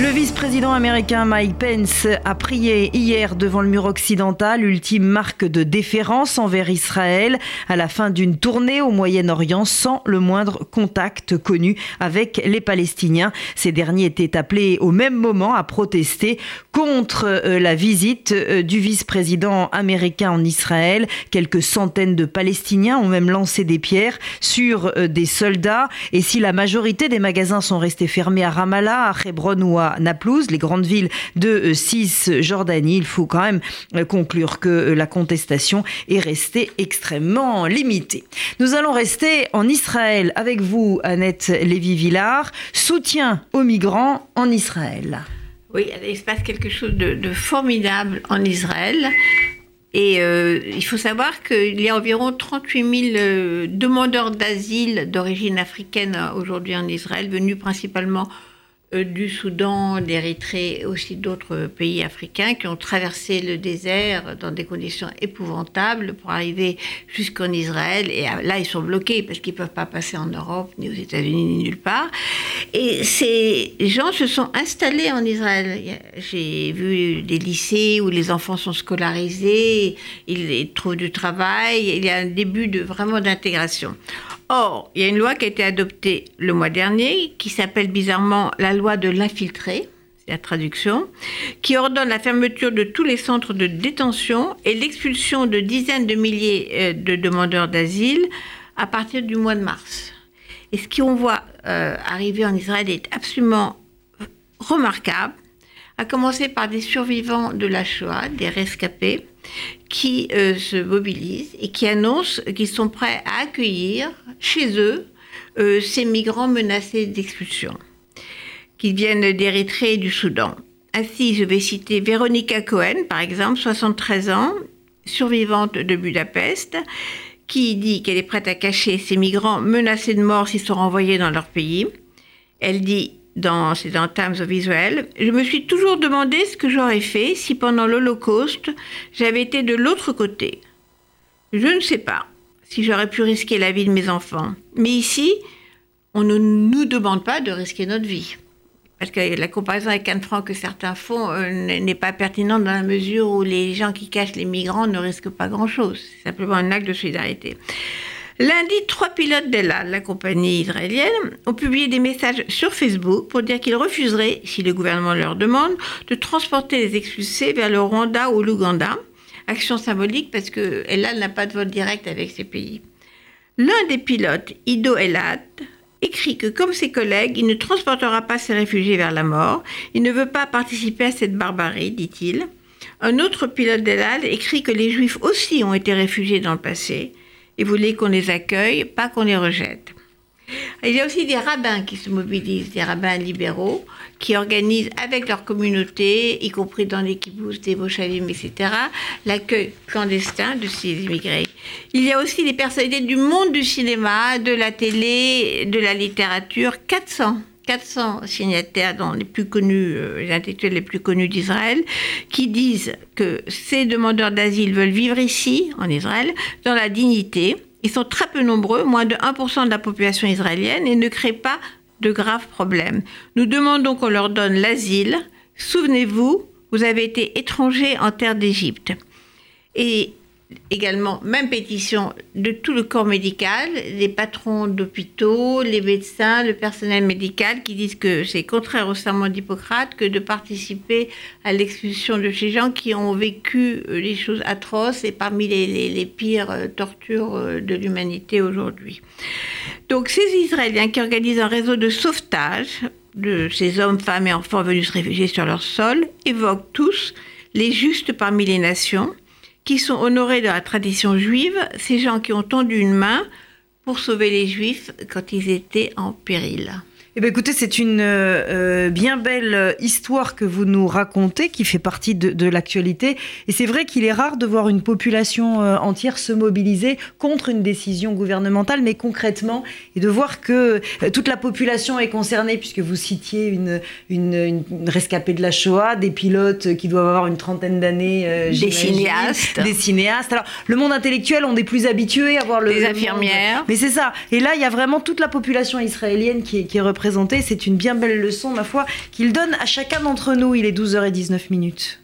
Le vice-président américain Mike Pence a prié hier devant le mur occidental, ultime marque de déférence envers Israël, à la fin d'une tournée au Moyen-Orient sans le moindre contact connu avec les Palestiniens. Ces derniers étaient appelés au même moment à protester contre euh, la visite euh, du vice-président américain en Israël. Quelques centaines de Palestiniens ont même lancé des pierres sur euh, des soldats. Et si la majorité des magasins sont restés fermés à Ramallah, à Hebron ou à Naplouse, les grandes villes de Cisjordanie, il faut quand même conclure que la contestation est restée extrêmement limitée. Nous allons rester en Israël avec vous, Annette Lévy-Villard. Soutien aux migrants en Israël. Oui, il se passe quelque chose de, formidable en Israël. Et euh, il faut savoir qu'il y a environ 38 000 euh, demandeurs d'asile d'origine africaine euh, aujourd'hui en Israël, venus principalement euh, du Soudan, d'Érythrée, aussi d'autres pays africains qui ont traversé le désert dans des conditions épouvantables pour arriver jusqu'en Israël. Et là, ils sont bloqués parce qu'ils ne peuvent pas passer en Europe, ni aux États-Unis, ni nulle part. Et ces gens se sont installés en Israël. J'ai vu des lycées où les enfants sont scolarisés, ils trouvent du travail, il y a un début de vraiment d'intégration. Or, il y a une loi qui a été adoptée le mois dernier, qui s'appelle bizarrement la loi de l'infiltré, c'est la traduction, qui ordonne la fermeture de tous les centres de détention et l'expulsion de dizaines de milliers euh, de demandeurs d'asile à partir du mois de mars. Et ce qu'on voit euh, arriver en Israël est absolument remarquable, à commencer par des survivants de la Shoah, des rescapés, qui euh, se mobilisent et qui annoncent qu'ils sont prêts à accueillir chez eux euh, ces migrants menacés d'expulsion, qui viennent d'Érythrée et du Soudan. Ainsi, je vais citer Véronica Cohen, par exemple, 73 ans, survivante de Budapest, qui dit qu'elle est prête à cacher ces migrants menacés de mort s'ils sont renvoyés dans leur pays. Elle dit dans, c'est dans Times of Israel, je me suis toujours demandé ce que j'aurais fait si pendant l'Holocauste j'avais été de l'autre côté. Je ne sais pas si j'aurais pu risquer la vie de mes enfants. Mais ici, on ne nous demande pas de risquer notre vie. Parce que la comparaison avec Anne Frank que certains font euh, n'est pas pertinente dans la mesure où les gens qui cachent les migrants ne risquent pas grand-chose. C'est simplement un acte de solidarité. Lundi, trois pilotes d'Ella, la compagnie israélienne, ont publié des messages sur Facebook pour dire qu'ils refuseraient, si le gouvernement leur demande, de transporter les expulsés vers le Rwanda ou l'Ouganda. Action symbolique parce que Ella n'a pas de vol direct avec ces pays. L'un des pilotes, Ido Elad, écrit que comme ses collègues, il ne transportera pas ses réfugiés vers la mort. Il ne veut pas participer à cette barbarie, dit-il. Un autre pilote d'Elad écrit que les Juifs aussi ont été réfugiés dans le passé et voulait qu'on les accueille, pas qu'on les rejette. Il y a aussi des rabbins qui se mobilisent, des rabbins libéraux, qui organisent avec leur communauté, y compris dans les kibbutz, des moshavim, etc., l'accueil clandestin de ces immigrés. Il y a aussi des personnalités du monde du cinéma, de la télé, de la littérature, 400 400 signataires, dont les plus connus, euh, les intellectuels les plus connus d'Israël, qui disent que ces demandeurs d'asile veulent vivre ici, en Israël, dans la dignité. Ils sont très peu nombreux, moins de 1% de la population israélienne, et ne créent pas de graves problèmes. Nous demandons qu'on leur donne l'asile. Souvenez-vous, vous avez été étranger en terre d'Égypte. Et également, même pétition de tout le corps médical, les patrons d'hôpitaux, les médecins, le personnel médical qui disent que c'est contraire au serment d'Hippocrate que de participer à l'expulsion de ces gens qui ont vécu euh, des choses atroces et parmi les, pires euh, tortures euh, de l'humanité aujourd'hui. Donc ces Israéliens qui organisent un réseau de sauvetage de ces hommes, femmes et enfants venus se réfugier sur leur sol évoquent tous les justes parmi les nations qui sont honorés de la tradition juive, ces gens qui ont tendu une main pour sauver les juifs quand ils étaient en péril. Eh bien, écoutez, c'est une euh, bien belle histoire que vous nous racontez, qui fait partie de, l'actualité. Et c'est vrai qu'il est rare de voir une population euh, entière se mobiliser contre une décision gouvernementale, mais concrètement, et de voir que euh, toute la population est concernée, puisque vous citiez une, une, rescapée de la Shoah, des pilotes qui doivent avoir une trentaine d'années, des cinéastes, des cinéastes. Alors, le monde intellectuel, on est plus habitué à voir le, les infirmières. Mais c'est ça. Et là, il y a vraiment toute la population israélienne qui est, qui est représentée C'est une bien belle leçon, ma foi, qu'il donne à chacun d'entre nous. Il est 12h19 minutes.